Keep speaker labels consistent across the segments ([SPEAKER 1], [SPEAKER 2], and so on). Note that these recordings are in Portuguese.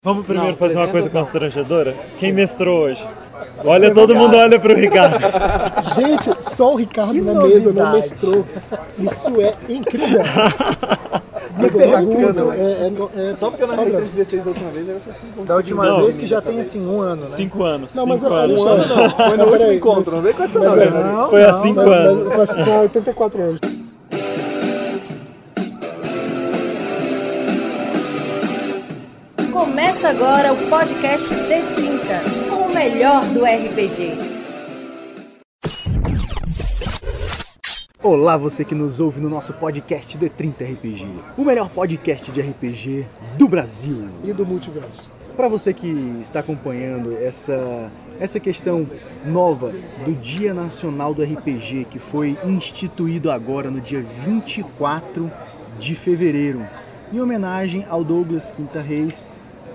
[SPEAKER 1] Vamos primeiro
[SPEAKER 2] Não,
[SPEAKER 1] fazer uma coisa
[SPEAKER 2] 300 não.
[SPEAKER 1] constrangedora? Quem mestrou hoje? Olha, todo mundo olha pro Ricardo.
[SPEAKER 3] Gente, só o Ricardo
[SPEAKER 4] Que
[SPEAKER 3] na mesa não
[SPEAKER 4] novidade.
[SPEAKER 3] mestrou. Isso é incrível. Me perguntam,
[SPEAKER 2] né?
[SPEAKER 3] é, é, no- é
[SPEAKER 2] Só porque eu narrei
[SPEAKER 3] padrão.
[SPEAKER 2] 316 da última vez, vocês não vão
[SPEAKER 4] Da última
[SPEAKER 1] Não,
[SPEAKER 4] vez que já tem assim um ano, né?
[SPEAKER 1] Cinco anos.
[SPEAKER 3] Não, mas
[SPEAKER 1] cinco
[SPEAKER 3] olha
[SPEAKER 1] anos.
[SPEAKER 3] só.
[SPEAKER 2] Foi no
[SPEAKER 3] Mas
[SPEAKER 2] último
[SPEAKER 3] peraí,
[SPEAKER 2] encontro,
[SPEAKER 3] mas-
[SPEAKER 2] não vem com essa
[SPEAKER 3] mas
[SPEAKER 2] não,
[SPEAKER 3] é-
[SPEAKER 2] né?
[SPEAKER 4] Não,
[SPEAKER 1] Foi há cinco
[SPEAKER 3] Mas,
[SPEAKER 1] anos.
[SPEAKER 3] mas ser 84 anos.
[SPEAKER 5] Começa agora o podcast D30, com o melhor do RPG.
[SPEAKER 4] Olá, você que nos ouve no nosso podcast D30 RPG, o melhor podcast de RPG do Brasil.
[SPEAKER 3] E do multiverso.
[SPEAKER 4] Para você que está acompanhando essa essa questão nova do Dia Nacional do RPG, que foi instituído agora no dia 24 de fevereiro, em homenagem ao Douglas Quinta Reis,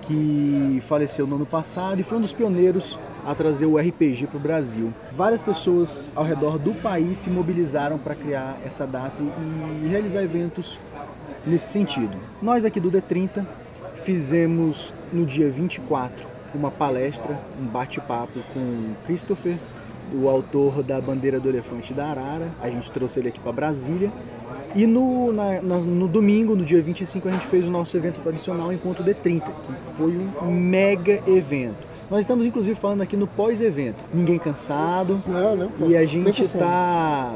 [SPEAKER 4] que faleceu no ano passado e foi um dos pioneiros a trazer o RPG para o Brasil. Várias pessoas ao redor do país se mobilizaram para criar essa data e realizar eventos nesse sentido. Nós aqui do D30 fizemos no dia 24 uma palestra, um bate-papo com Christopher, o autor da Bandeira do Elefante da Arara. A gente trouxe ele aqui para Brasília. E no, na- na- no domingo, no dia 25, a gente fez o nosso evento tradicional Encontro D30, que foi um mega evento. Nós estamos inclusive falando aqui no pós-evento. Ninguém cansado.
[SPEAKER 3] Não, não.
[SPEAKER 4] E a gente tá.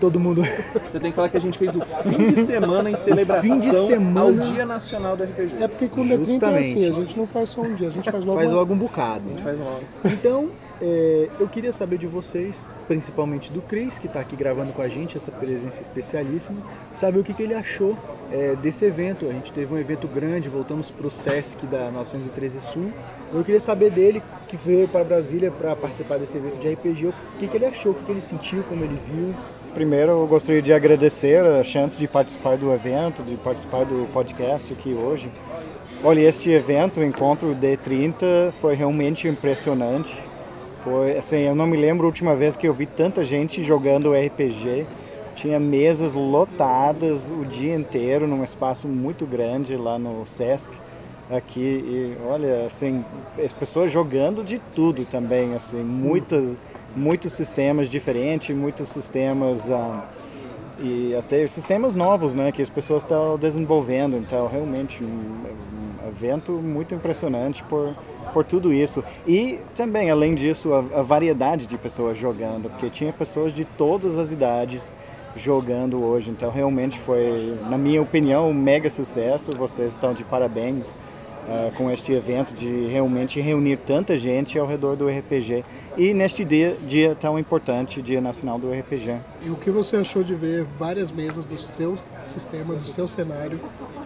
[SPEAKER 4] Todo mundo.
[SPEAKER 2] Você tem que falar que a gente fez o fim de semana em celebração
[SPEAKER 4] fim de semana.
[SPEAKER 2] ao Dia Nacional do RPG.
[SPEAKER 3] É porque com o D30 é assim,
[SPEAKER 4] Justamente.
[SPEAKER 3] a gente não faz só um dia, a gente faz logo.
[SPEAKER 4] Faz logo um bocado. né?
[SPEAKER 2] Faz logo.
[SPEAKER 4] Então, é, eu queria saber de vocês, principalmente do Cris, que está aqui gravando com a gente, essa presença especialíssima, saber o que, que ele achou é, desse evento. A gente teve um evento grande, voltamos para o Sesc da 913 Sul. Eu queria saber dele, que veio para Brasília para participar desse evento de RPG, o que, que ele achou, o que, que ele sentiu, como ele viu.
[SPEAKER 6] Primeiro, eu gostaria de agradecer a chance de participar do evento, de participar do podcast aqui hoje. Olha, este evento, o Encontro D30, foi realmente impressionante. Foi, assim, eu não me lembro a última vez que eu vi tanta gente jogando RPG. Tinha mesas lotadas o dia inteiro num espaço muito grande lá no Sesc aqui e olha assim as pessoas jogando de tudo também assim muitas muitos sistemas diferentes muitos sistemas ah, e até sistemas novos né que as pessoas estão desenvolvendo então realmente um, um evento muito impressionante por por tudo isso. E também além disso a, a variedade de pessoas jogando porque tinha pessoas de todas as idades jogando hoje. Então realmente foi na minha opinião um mega sucesso. Vocês estão de parabéns ah, com este evento de realmente reunir tanta gente ao redor do RPG e neste dia, dia tão importante, Dia Nacional do RPG.
[SPEAKER 3] E o que você achou de ver várias mesas do seu sistema, do seu cenário,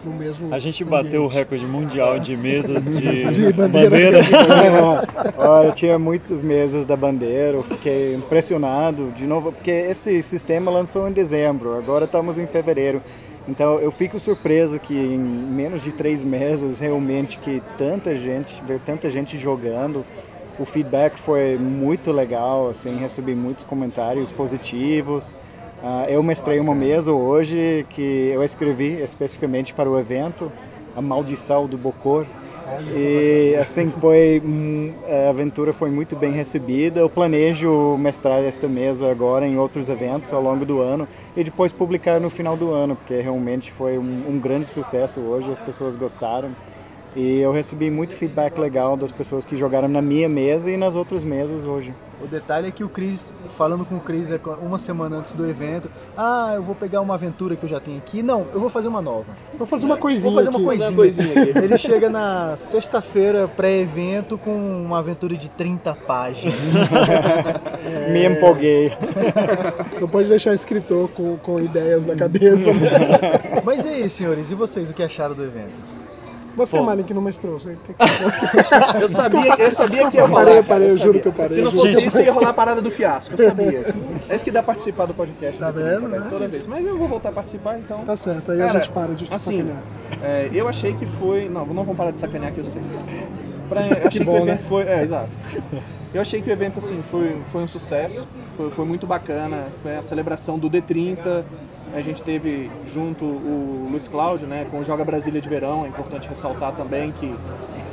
[SPEAKER 3] no mesmo.
[SPEAKER 1] A gente bateu o
[SPEAKER 3] ambiente?
[SPEAKER 1] recorde mundial de mesas de,
[SPEAKER 3] De bandeira.
[SPEAKER 1] bandeira.
[SPEAKER 6] Olha, tinha muitas mesas da bandeira, eu fiquei impressionado de novo, porque esse sistema lançou em dezembro, agora estamos em fevereiro. Então eu fico surpreso que em menos de três meses realmente que tanta gente, ver tanta gente jogando. O feedback foi muito legal, assim, recebi muitos comentários positivos. Ah, eu mestrei uma mesa hoje que eu escrevi especificamente para o evento, A Maldição do Bocor. E assim foi, hum, a aventura foi muito bem recebida. Eu planejo mestrar esta mesa agora em outros eventos ao longo do ano e depois publicar no final do ano, porque realmente foi um, um grande sucesso hoje, as pessoas gostaram. E eu recebi muito feedback legal das pessoas que jogaram na minha mesa e nas outras mesas hoje.
[SPEAKER 4] O detalhe é que o Cris, falando com o Cris é uma semana antes do evento, ah, eu vou pegar uma aventura que eu já tenho aqui. Não, eu vou fazer uma nova.
[SPEAKER 3] Vou fazer uma coisinha.
[SPEAKER 4] Vou fazer uma
[SPEAKER 3] aqui.
[SPEAKER 4] coisinha.
[SPEAKER 2] uma coisinha aqui.
[SPEAKER 4] Ele chega na sexta-feira pré-evento com uma aventura de 30 páginas.
[SPEAKER 6] Me empolguei.
[SPEAKER 3] Não pode deixar escritor com, com ideias na cabeça.
[SPEAKER 4] Mas e aí, senhores, e vocês, o que acharam do evento?
[SPEAKER 3] Você, Malin, que não mestrou. Você tem que...
[SPEAKER 2] Eu sabia, eu sabia que ia
[SPEAKER 3] Eu
[SPEAKER 2] rolar.
[SPEAKER 3] parei, eu parei, eu
[SPEAKER 2] sabia.
[SPEAKER 3] juro que eu parei.
[SPEAKER 2] Se não
[SPEAKER 3] eu
[SPEAKER 2] fosse
[SPEAKER 3] juro.
[SPEAKER 2] isso, ia rolar a parada do fiasco, eu sabia. É isso que dá participar do podcast.
[SPEAKER 3] Tá
[SPEAKER 2] né,
[SPEAKER 3] vendo, né?
[SPEAKER 2] Toda vez. Mas eu vou voltar a participar, então.
[SPEAKER 3] Tá certo, aí
[SPEAKER 2] Cara,
[SPEAKER 3] a gente para de
[SPEAKER 2] Assim, é, eu achei que foi. Não, não vamos parar de sacanear que eu sei. Pra, eu achei que,
[SPEAKER 3] bom,
[SPEAKER 2] o
[SPEAKER 3] né?
[SPEAKER 2] evento foi. É, exato. Eu achei que o evento assim, foi, foi um sucesso, foi, foi muito bacana. Foi a celebração do D30. A gente teve junto o Luiz Cláudio, né, com o Joga Brasília de Verão. É importante ressaltar também que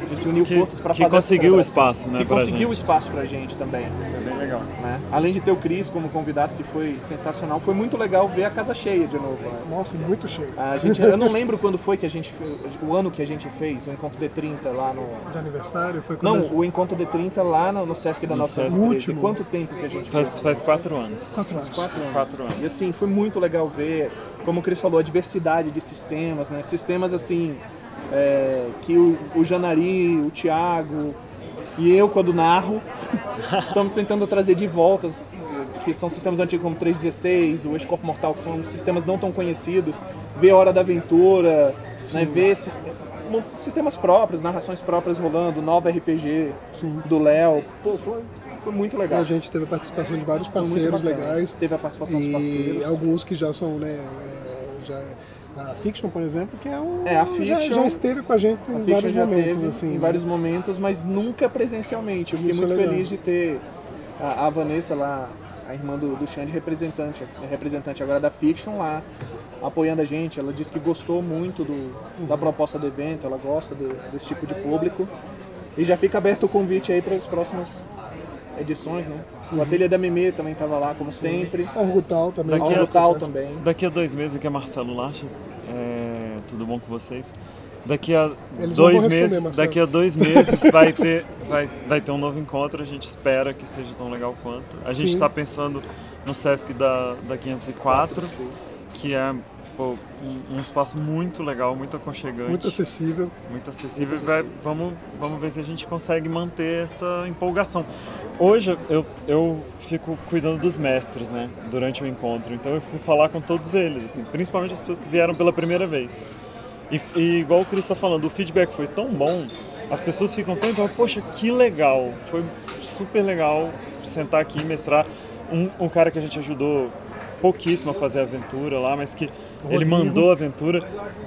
[SPEAKER 2] A gente uniu
[SPEAKER 1] Que-
[SPEAKER 2] forças para
[SPEAKER 1] que
[SPEAKER 2] fazer essa
[SPEAKER 1] conseguiu o espaço, né,
[SPEAKER 2] Que conseguiu
[SPEAKER 1] gente.
[SPEAKER 2] o espaço pra gente também.
[SPEAKER 1] É bem legal.
[SPEAKER 2] né? Além de ter o Cris como convidado, que foi sensacional, foi muito legal ver a casa cheia de novo. né?
[SPEAKER 3] Nossa, muito cheio.
[SPEAKER 2] A gente, eu não lembro quando foi que a gente fez, o ano que a gente fez o encontro D30 lá no
[SPEAKER 3] De aniversário foi
[SPEAKER 2] não,
[SPEAKER 3] a gente-
[SPEAKER 2] o encontro D30 lá no, no Sesc da
[SPEAKER 1] No
[SPEAKER 2] 913.
[SPEAKER 3] Sesc. O último.
[SPEAKER 2] Quanto tempo que a gente
[SPEAKER 1] Faz,
[SPEAKER 2] fez?
[SPEAKER 1] faz quatro anos.
[SPEAKER 3] quatro anos.
[SPEAKER 2] Quatro anos.
[SPEAKER 1] Quatro anos.
[SPEAKER 2] E assim, foi muito legal ver, como o Cris falou, a diversidade de sistemas, né? Sistemas assim, é, que o, o Janari, o Thiago e eu, quando narro, estamos tentando trazer de voltas, que são sistemas antigos como 316, o Ex-Corpo Mortal, que são sistemas não tão conhecidos, ver Hora da Aventura, né? ver sistemas próprios, narrações próprias rolando, nova RPG
[SPEAKER 3] Sim.
[SPEAKER 2] do Léo. Pô, foi, foi muito legal.
[SPEAKER 3] A gente teve a participação de vários parceiros legais.
[SPEAKER 2] Teve a participação dos
[SPEAKER 3] E
[SPEAKER 2] parceiros.
[SPEAKER 3] alguns que já são, né, é, já a Fiction, por exemplo, que é um
[SPEAKER 2] É, a
[SPEAKER 3] já-
[SPEAKER 2] Fiction-
[SPEAKER 3] já, esteve com a gente
[SPEAKER 2] A
[SPEAKER 3] em
[SPEAKER 2] Fiction
[SPEAKER 3] vários
[SPEAKER 2] já
[SPEAKER 3] momentos assim.
[SPEAKER 2] em
[SPEAKER 3] né?
[SPEAKER 2] vários momentos, mas nunca presencialmente. Eu fiquei
[SPEAKER 3] Isso é
[SPEAKER 2] muito
[SPEAKER 3] legal.
[SPEAKER 2] feliz de ter a, a Vanessa lá, a irmã do, do Xande, representante, representante agora da Fiction lá, apoiando a gente. Ela disse que gostou muito do, da proposta do evento, ela gosta do- desse tipo de público. E já fica aberto o convite aí para as próximas edições, né?
[SPEAKER 3] Uhum.
[SPEAKER 2] O Ateliê da Meme também estava lá, como sempre.
[SPEAKER 3] Orgutal também.
[SPEAKER 1] Daqui
[SPEAKER 2] A
[SPEAKER 1] a-
[SPEAKER 2] também.
[SPEAKER 1] Daqui a dois meses, aqui é Marcelo Lacha. É, tudo bom com vocês? Daqui a
[SPEAKER 3] Eles
[SPEAKER 1] dois meses,
[SPEAKER 3] Marcelo.
[SPEAKER 1] daqui a dois meses vai ter, vai, vai ter um novo encontro. A gente espera que seja tão legal quanto. A gente
[SPEAKER 3] Sim.
[SPEAKER 1] está pensando no Sesc da, da 504, que é pô, um, um espaço muito legal, muito aconchegante,
[SPEAKER 3] Muito acessível.
[SPEAKER 1] muito acessível. e vai- vamos, vamos ver se a gente consegue manter essa empolgação. Hoje eu, eu fico cuidando dos mestres, né, durante o encontro. Então eu fui falar com todos eles, assim, principalmente as pessoas que vieram pela primeira vez. E, e igual o Cris está falando, o feedback foi tão bom, as pessoas ficam tão então, poxa, que legal, foi super legal sentar aqui e mestrar. Um, um cara que a gente ajudou pouquíssimo a fazer aventura lá, mas que ele
[SPEAKER 3] Rodrigo.
[SPEAKER 1] mandou a aventura,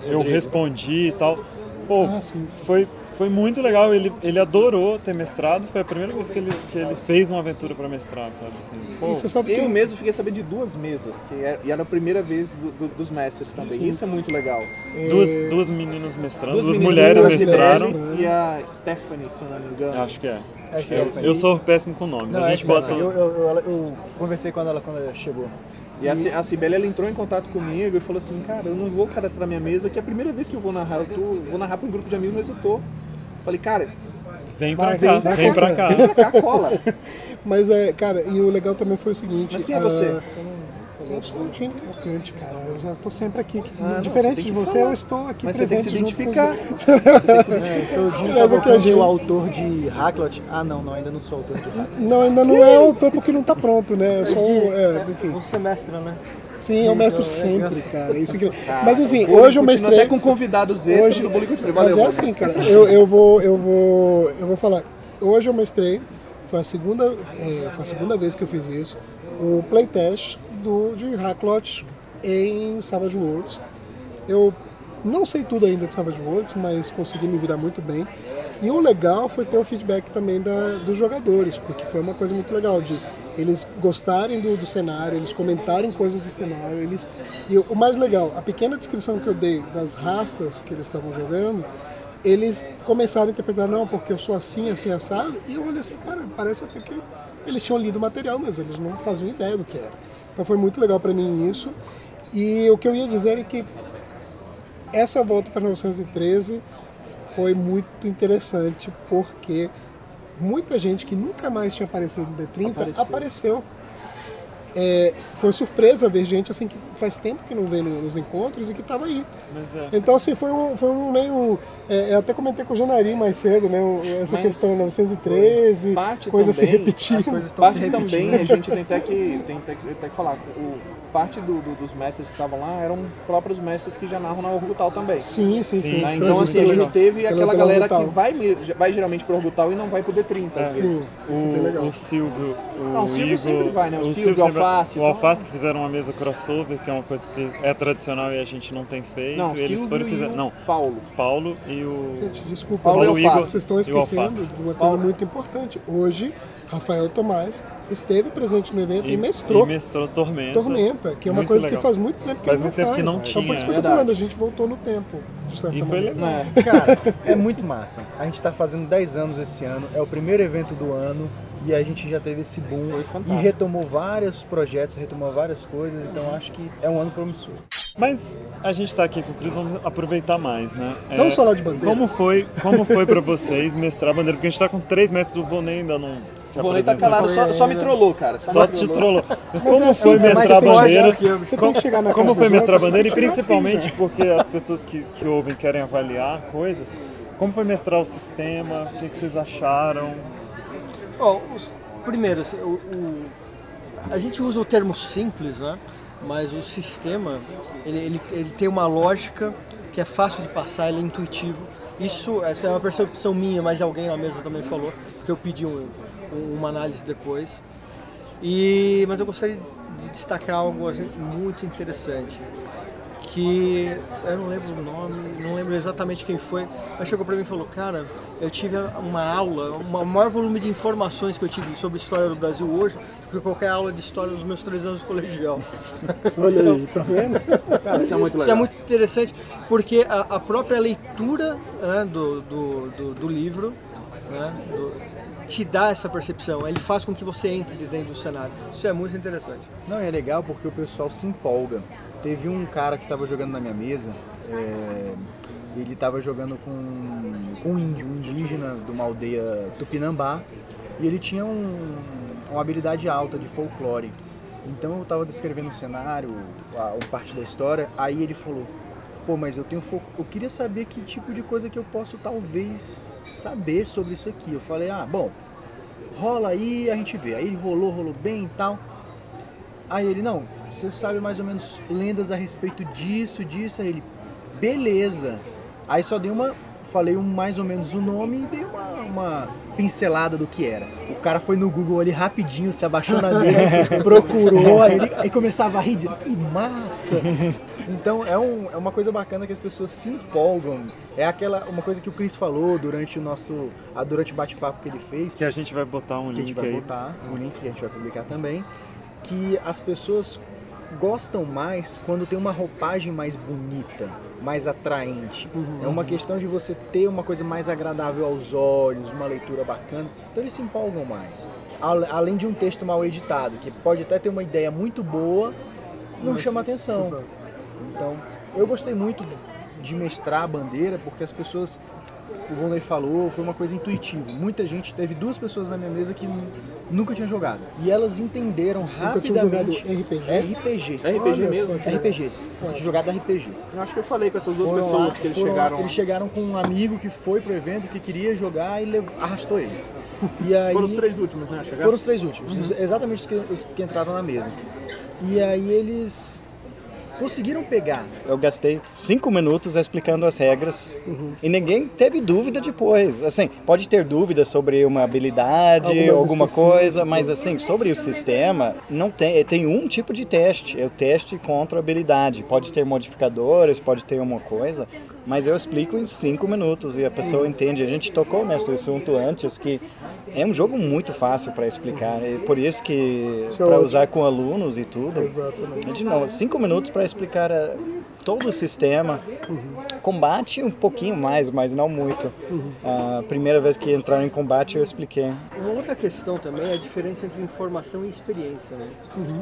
[SPEAKER 1] eu respondi e tal. Pô,
[SPEAKER 3] Ah, sim.
[SPEAKER 1] foi, foi muito legal, ele, ele adorou ter mestrado, foi a primeira vez que ele, que ele fez uma aventura para mestrar, sabe? Assim, pô,
[SPEAKER 3] você sabe que
[SPEAKER 2] Eu mesmo fiquei sabendo de duas mesas, que era, e era a primeira vez do- do- dos mestres também. Isso é muito legal.
[SPEAKER 1] duas, duas meninas mestrando, duas,
[SPEAKER 2] meninas,
[SPEAKER 1] mulheres
[SPEAKER 2] a
[SPEAKER 1] mestraram.
[SPEAKER 2] E a Stephanie, se eu não me engano.
[SPEAKER 1] Acho que é.
[SPEAKER 4] É
[SPEAKER 1] Eu, eu sou péssimo com nomes.
[SPEAKER 4] Não,
[SPEAKER 1] a
[SPEAKER 4] é
[SPEAKER 1] gente bota.
[SPEAKER 4] Stephanie. eu, eu, eu, eu conversei com ela quando ela chegou.
[SPEAKER 2] E a, a Cibele, ela entrou em contato comigo e falou assim, cara, eu não vou cadastrar minha mesa, que é a primeira vez que eu vou narrar. Eu tô, vou narrar para um grupo de amigos, mas eu tô. Falei, cara,
[SPEAKER 1] Vem pra
[SPEAKER 3] Vai,
[SPEAKER 1] cá,
[SPEAKER 3] vem,
[SPEAKER 1] pra cá.
[SPEAKER 2] vem pra cá, cola.
[SPEAKER 3] Mas é, cara, e o legal também foi o seguinte.
[SPEAKER 2] Mas quem é
[SPEAKER 3] ah,
[SPEAKER 2] você?
[SPEAKER 3] Eu sou o Gene Cavalcante, cara. Eu já tô sempre aqui.
[SPEAKER 2] Ah, não,
[SPEAKER 3] Diferente
[SPEAKER 2] você tem
[SPEAKER 3] de você,
[SPEAKER 2] falar.
[SPEAKER 3] eu estou aqui
[SPEAKER 2] Mas você tem que
[SPEAKER 3] presente
[SPEAKER 2] se identificar.
[SPEAKER 4] É, eu sou o Cavalcante,
[SPEAKER 3] gente-
[SPEAKER 4] o autor de Hacklot. Ah, não, não, ainda não sou autor de Hacklot.
[SPEAKER 3] Não, ainda não é autor porque não tá pronto, né? Eu sou, é, enfim.
[SPEAKER 4] Você mestra, né?
[SPEAKER 3] Sim, eu mestro
[SPEAKER 4] Então, é,
[SPEAKER 3] sempre, cara. Isso que... Mas enfim,
[SPEAKER 2] Bullying
[SPEAKER 3] hoje eu mestrei.
[SPEAKER 2] Até com convidados extras
[SPEAKER 3] Hoje-
[SPEAKER 2] do.
[SPEAKER 3] Mas é assim, cara. Eu, eu vou, eu vou, eu vou falar. Hoje eu mestrei. Foi a segunda, é, foi a segunda vez que eu fiz isso. O playtest do de Hacklot em Savage Worlds. Eu não sei tudo ainda de Savage Worlds, mas consegui me virar muito bem. E o legal foi ter o feedback também da, dos jogadores, porque foi uma coisa muito legal de eles gostarem do, do cenário, eles comentarem coisas do cenário, eles e o mais legal, a pequena descrição que eu dei das raças que eles estavam jogando, eles começaram a interpretar não, porque eu sou assim, assim assado, e eu olhei assim, cara, parece até que eles tinham lido o material, mas eles não faziam ideia do que era. Então foi muito legal para mim isso. E o que eu ia dizer é que essa volta para 913 foi muito interessante porque muita gente que nunca mais tinha aparecido no D30 apareceu. É, foi surpresa ver gente assim que faz tempo que não vem no- nos encontros e que estava aí.
[SPEAKER 1] É.
[SPEAKER 3] Então assim foi um, foi um meio. é, eu até comentei com o Janari mais cedo, né? Essa
[SPEAKER 2] Mas
[SPEAKER 3] questão 913,
[SPEAKER 2] Parte
[SPEAKER 3] coisa se
[SPEAKER 2] também-
[SPEAKER 3] repetindo.
[SPEAKER 4] as coisas estão se repetindo.
[SPEAKER 2] também, a gente tem até que, tem até que, até que falar, o, parte do- do- dos mestres que estavam lá eram próprios mestres que já narram na Orgutal também.
[SPEAKER 3] Sim, sim, sim.
[SPEAKER 1] Sim,
[SPEAKER 2] né? Então, assim, a gente teve
[SPEAKER 3] Pela-
[SPEAKER 2] aquela
[SPEAKER 3] pela
[SPEAKER 2] galera
[SPEAKER 3] Orbital.
[SPEAKER 2] que vai, vai geralmente pro Orgutal e não vai pro D30, às
[SPEAKER 1] É.
[SPEAKER 2] vezes.
[SPEAKER 3] Sim, isso é bem legal.
[SPEAKER 1] O, o Silvio, o
[SPEAKER 2] Não, o Silvio
[SPEAKER 1] Igor,
[SPEAKER 2] sempre vai, né? O Silvio,
[SPEAKER 1] sempre-
[SPEAKER 2] Alface,
[SPEAKER 1] o
[SPEAKER 2] são-
[SPEAKER 1] Alface que fizeram uma mesa crossover, que é uma coisa que é tradicional e a gente não tem feito.
[SPEAKER 2] Não,
[SPEAKER 1] e eles
[SPEAKER 2] Silvio
[SPEAKER 1] foram fizeram.
[SPEAKER 2] o
[SPEAKER 1] Não,
[SPEAKER 2] Paulo.
[SPEAKER 1] Paulo e o.
[SPEAKER 3] Gente, desculpa,
[SPEAKER 2] Paulo
[SPEAKER 3] mas
[SPEAKER 2] e Alface.
[SPEAKER 3] vocês estão
[SPEAKER 1] o
[SPEAKER 3] esquecendo de uma coisa
[SPEAKER 2] Paulo-
[SPEAKER 3] muito importante. Hoje, Rafael Tomás esteve presente no evento e,
[SPEAKER 1] E
[SPEAKER 3] mestrou
[SPEAKER 1] E mestrou Tormenta.
[SPEAKER 3] Tormenta, que é uma
[SPEAKER 1] Muito
[SPEAKER 3] coisa
[SPEAKER 1] legal.
[SPEAKER 3] que faz muito tempo que
[SPEAKER 1] Faz
[SPEAKER 3] ele
[SPEAKER 1] muito
[SPEAKER 3] não
[SPEAKER 1] tempo que
[SPEAKER 3] faz.
[SPEAKER 1] não
[SPEAKER 3] Então, por
[SPEAKER 1] tinha.
[SPEAKER 3] isso que eu tô
[SPEAKER 2] Verdade.
[SPEAKER 3] falando, a gente voltou no tempo de certa
[SPEAKER 1] E foi
[SPEAKER 3] maneira.
[SPEAKER 1] legal.
[SPEAKER 4] Cara, é muito massa. A gente tá fazendo 10 anos esse ano, é o primeiro evento do ano e a gente já teve esse boom
[SPEAKER 2] Foi
[SPEAKER 4] e
[SPEAKER 2] fantástico.
[SPEAKER 4] retomou vários projetos, retomou várias coisas, então acho que é um ano promissor.
[SPEAKER 1] Mas a gente tá aqui com o Cris, vamos aproveitar mais, né? É,
[SPEAKER 3] Vamos falar de bandeira.
[SPEAKER 1] Como foi, como foi pra vocês mestrar a bandeira? Porque a gente tá com três mestres, o Vonei ainda não se
[SPEAKER 2] O Volney tá calado, só, só me trollou, cara. Só,
[SPEAKER 1] Só
[SPEAKER 2] me
[SPEAKER 1] te
[SPEAKER 2] trollou.
[SPEAKER 1] Como
[SPEAKER 3] assim,
[SPEAKER 1] foi
[SPEAKER 3] é mais
[SPEAKER 1] mestrar bandeira? Como
[SPEAKER 3] casa
[SPEAKER 1] foi mestrar bandeira? E principalmente
[SPEAKER 3] assim,
[SPEAKER 1] porque as pessoas que, que ouvem querem avaliar coisas. Como foi mestrar o sistema? O que, que vocês acharam?
[SPEAKER 7] Ó, os- primeiro, assim, o- o- a gente usa o termo simples, né? Mas o sistema, ele, ele, ele tem uma lógica que é fácil de passar, ele é intuitivo. Isso, essa é uma percepção minha, mas alguém na mesa também falou, porque eu pedi um- um- uma análise depois. E, mas eu gostaria de de destacar algo assim, muito interessante que eu não lembro o nome, não lembro exatamente quem foi, mas chegou pra mim e falou, cara, eu tive uma aula, uma- o maior volume de informações que eu tive sobre a história do Brasil hoje do que qualquer aula de história dos meus três anos de colegial.
[SPEAKER 3] Olha aí, tá vendo?
[SPEAKER 2] Cara, isso é muito
[SPEAKER 7] Isso
[SPEAKER 2] legal.
[SPEAKER 7] é muito interessante porque a, a própria leitura né, do, do, do, do livro né, do- te dá essa percepção, ele faz com que você entre de dentro do cenário. Isso é muito interessante.
[SPEAKER 4] Não, é legal porque o pessoal se empolga. Teve um cara que estava jogando na minha mesa, é, ele estava jogando com, com um índio, um indígena de uma aldeia Tupinambá, e ele tinha um- uma habilidade alta de folclore. Então eu estava descrevendo o cenário, a, a parte da história, aí ele falou, pô, mas eu tenho fol- eu queria saber que tipo de coisa que eu posso talvez saber sobre isso aqui. Eu falei, ah, bom, rola aí, a gente vê. Aí rolou, rolou bem e tal. Aí ele, não, você sabe mais ou menos lendas a respeito disso, disso. Aí ele, beleza. Aí só dei uma, falei um, mais ou menos o nome e dei uma, uma pincelada do que era. O cara foi no Google ali rapidinho, se abaixou na mesa, procurou, aí, ele, aí começava a rir, dizendo, que massa! Então é, um- é uma coisa bacana que as pessoas se empolgam. É aquela uma coisa que o Chris falou durante o nosso, a- durante o bate-papo que ele fez,
[SPEAKER 1] Que a gente vai botar um
[SPEAKER 4] que a gente
[SPEAKER 1] link
[SPEAKER 4] vai
[SPEAKER 1] aí.
[SPEAKER 4] botar, o link que a gente vai publicar também, que as pessoas gostam mais quando tem uma roupagem mais bonita, mais atraente. É uma questão de você ter uma coisa mais agradável aos olhos, uma leitura bacana. Então eles se empolgam mais. Além de um texto mal editado, que pode até ter uma ideia muito boa, não chama atenção.
[SPEAKER 3] Exato.
[SPEAKER 4] Então, eu gostei muito de mestrar a bandeira porque as pessoas, o Volney falou, foi uma coisa intuitiva. Muita gente, teve duas pessoas na minha mesa que nu- nunca tinham jogado. E elas entenderam
[SPEAKER 3] Nunca tinha jogado
[SPEAKER 4] rapidamente.
[SPEAKER 3] RPG?
[SPEAKER 4] RPG.
[SPEAKER 2] RPG
[SPEAKER 3] Olha
[SPEAKER 2] mesmo?
[SPEAKER 3] só que
[SPEAKER 4] RPG. Nunca tinha jogado RPG.
[SPEAKER 2] Eu acho que eu falei com essas duas
[SPEAKER 4] Foram
[SPEAKER 2] pessoas
[SPEAKER 4] lá-
[SPEAKER 2] que eles
[SPEAKER 4] foram lá,
[SPEAKER 2] chegaram.
[SPEAKER 4] Eles chegaram com um amigo que foi pro evento, que queria jogar e levou- arrastou eles. E aí,
[SPEAKER 2] Foram os três últimos, né? a chegar?
[SPEAKER 4] foram os três últimos, os- exatamente os que, os que entraram na mesa. E aí eles conseguiram pegar
[SPEAKER 6] Eu gastei cinco minutos explicando as regras e ninguém teve dúvida depois. Assim, pode ter dúvida sobre uma habilidade,
[SPEAKER 3] Algumas
[SPEAKER 6] alguma coisa, mas assim, sobre o sistema, não tem, tem um tipo de teste, é o teste contra a habilidade. Pode ter modificadores, pode ter uma coisa, mas eu explico em cinco minutos e a pessoa entende. A gente tocou nesse assunto antes que é um jogo muito fácil para explicar, e por isso que
[SPEAKER 3] é
[SPEAKER 6] para usar com alunos e tudo.
[SPEAKER 3] Exatamente.
[SPEAKER 6] De novo, cinco minutos para explicar eh, todo o sistema. Combate um pouquinho mais, mas não muito. A primeira vez que entraram em combate eu expliquei.
[SPEAKER 7] Uma outra questão também é a diferença entre informação e experiência. Né?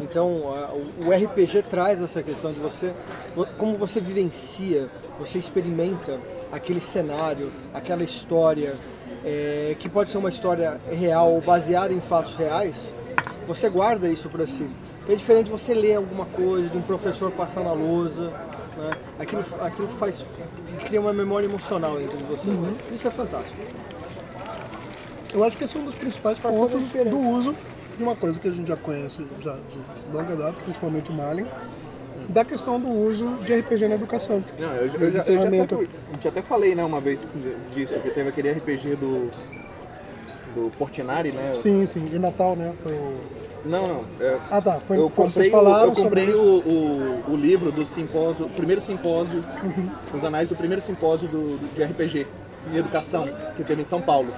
[SPEAKER 7] Então, a- o- RPG traz essa questão de você, vo- como você vivencia, você experimenta aquele cenário, aquela história, é, que pode ser uma história real ou baseada em fatos reais, você guarda isso para si. É diferente de você ler alguma coisa, de um professor passar na lousa. Né? Aquilo, aquilo faz, cria uma memória emocional dentro de você. Isso é fantástico.
[SPEAKER 3] Eu acho que esse é um dos principais pontos do uso de uma coisa que a gente já conhece já de longa data, principalmente o Malin, da questão do uso de RPG na educação.
[SPEAKER 2] Não, eu, eu, já, eu já até,
[SPEAKER 3] ferramenta.
[SPEAKER 2] a gente até falei né, uma vez disso, que teve aquele RPG do, do Portinari, né?
[SPEAKER 3] Sim, sim, de Natal, né? Foi.
[SPEAKER 2] Não, não. é,
[SPEAKER 3] Ah tá, foi
[SPEAKER 2] eu comprei,
[SPEAKER 3] vocês
[SPEAKER 2] o,
[SPEAKER 3] falaram
[SPEAKER 2] eu comprei
[SPEAKER 3] sobre-
[SPEAKER 2] o, o, o livro do simpósio, o primeiro simpósio,
[SPEAKER 3] Uhum.
[SPEAKER 2] os anais do primeiro simpósio do, do- de RPG em educação, que teve em São Paulo.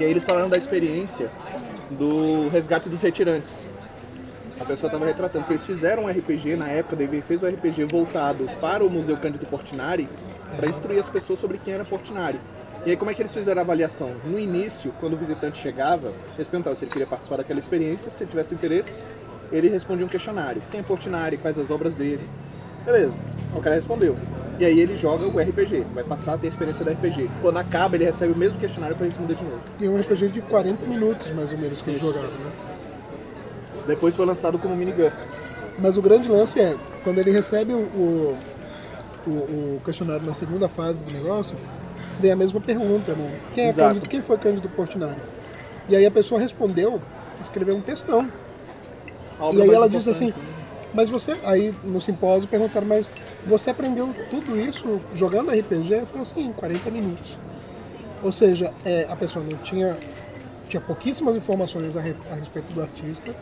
[SPEAKER 2] E aí eles falaram da experiência do resgate dos retirantes. A pessoa estava retratando que eles fizeram um RPG na época, daí fez o RPG voltado para o Museu Cândido Portinari para instruir as pessoas sobre quem era Portinari. E aí como é que eles fizeram a avaliação? No início, quando o visitante chegava, eles perguntavam se ele queria participar daquela experiência, se ele tivesse interesse, ele respondia um questionário. Quem é Portinari? Quais as obras dele? Beleza. O cara respondeu. E aí ele joga o RPG, vai passar a ter a experiência do RPG. Quando acaba, ele recebe o mesmo questionário para responder de novo.
[SPEAKER 3] E um RPG de 40 minutos, mais ou menos, que eles
[SPEAKER 2] Isso.
[SPEAKER 3] jogaram, né?
[SPEAKER 2] Depois foi lançado como mini GURPS.
[SPEAKER 3] Mas o grande lance é, quando ele recebe o, o, o- o questionário na segunda fase do negócio, vem a mesma pergunta, né? Quem, é. Cândido, quem foi Cândido Portinari? E aí a pessoa respondeu, escreveu um textão.
[SPEAKER 2] A obra
[SPEAKER 3] E aí ela disse assim, mas você, aí no simpósio perguntaram, mas você aprendeu tudo isso jogando RPG? Eu falei assim, em 40 minutos. Ou seja, é, a pessoa não tinha, tinha pouquíssimas informações a, re- a respeito do artista.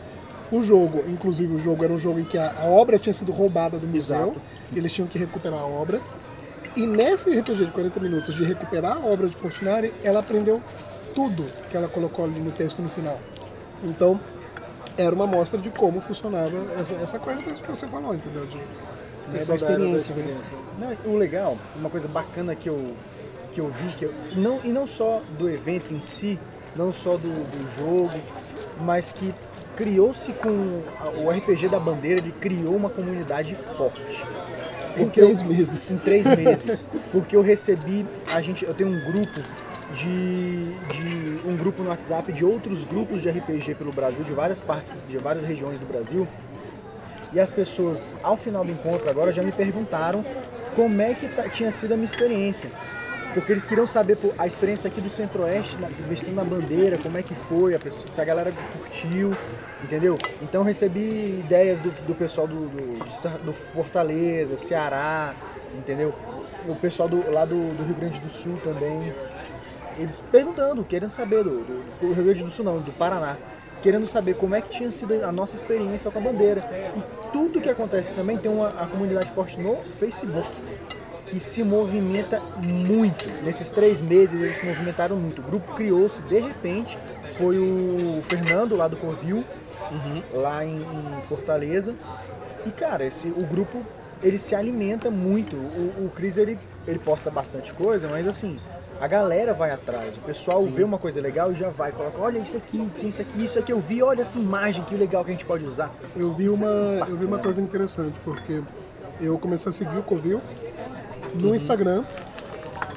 [SPEAKER 3] O jogo, inclusive o jogo era um jogo em que a, a obra tinha sido roubada do museu, eles tinham que recuperar a obra. E nesse RPG de 40 minutos de recuperar a obra de Portinari, ela aprendeu tudo que ela colocou ali no texto no final. Então, era uma amostra de como funcionava essa, essa coisa que você falou, entendeu? De, né, da experiência. né?
[SPEAKER 4] Não, o legal, uma coisa bacana que eu, que eu vi, que eu, não, e não só do evento em si, não só do, do jogo, mas que criou-se com o RPG da Bandeira, ele criou uma comunidade forte.
[SPEAKER 3] Em
[SPEAKER 4] Porque
[SPEAKER 3] três
[SPEAKER 4] eu-
[SPEAKER 3] meses.
[SPEAKER 4] Em três meses. Porque eu recebi, a gente, eu tenho um grupo de, de um grupo no WhatsApp de outros grupos de RPG pelo Brasil, de várias partes, de várias regiões do Brasil. E as pessoas, ao final do encontro agora, já me perguntaram como é que tá- tinha sido a minha experiência. Porque eles queriam saber pô, a experiência aqui do Centro-Oeste, na- vestindo na bandeira, como é que foi, a pessoa- se a galera curtiu, entendeu? Então recebi ideias do, do pessoal do, do, do Fortaleza, Ceará, entendeu? O pessoal do, lá do, do Rio Grande do Sul também. Eles perguntando, querendo saber do, do, do Rio Grande do Sul não, do Paraná. Querendo saber como é que tinha sido a nossa experiência com a bandeira. E tudo que acontece também tem uma a comunidade forte no Facebook que se movimenta muito. Nesses três meses eles se movimentaram muito. O grupo criou-se, de repente, foi o Fernando lá do Covil, lá em, em Fortaleza. E cara, esse, o grupo ele se alimenta muito. O, o Cris ele, ele posta bastante coisa, mas assim, a galera vai atrás. O pessoal vê uma coisa legal e já vai, coloca, olha isso aqui, tem isso aqui, isso aqui eu vi, olha essa imagem, que legal que a gente pode usar.
[SPEAKER 3] Eu vi uma, eu vi uma coisa interessante, porque eu comecei a seguir o Covil no Instagram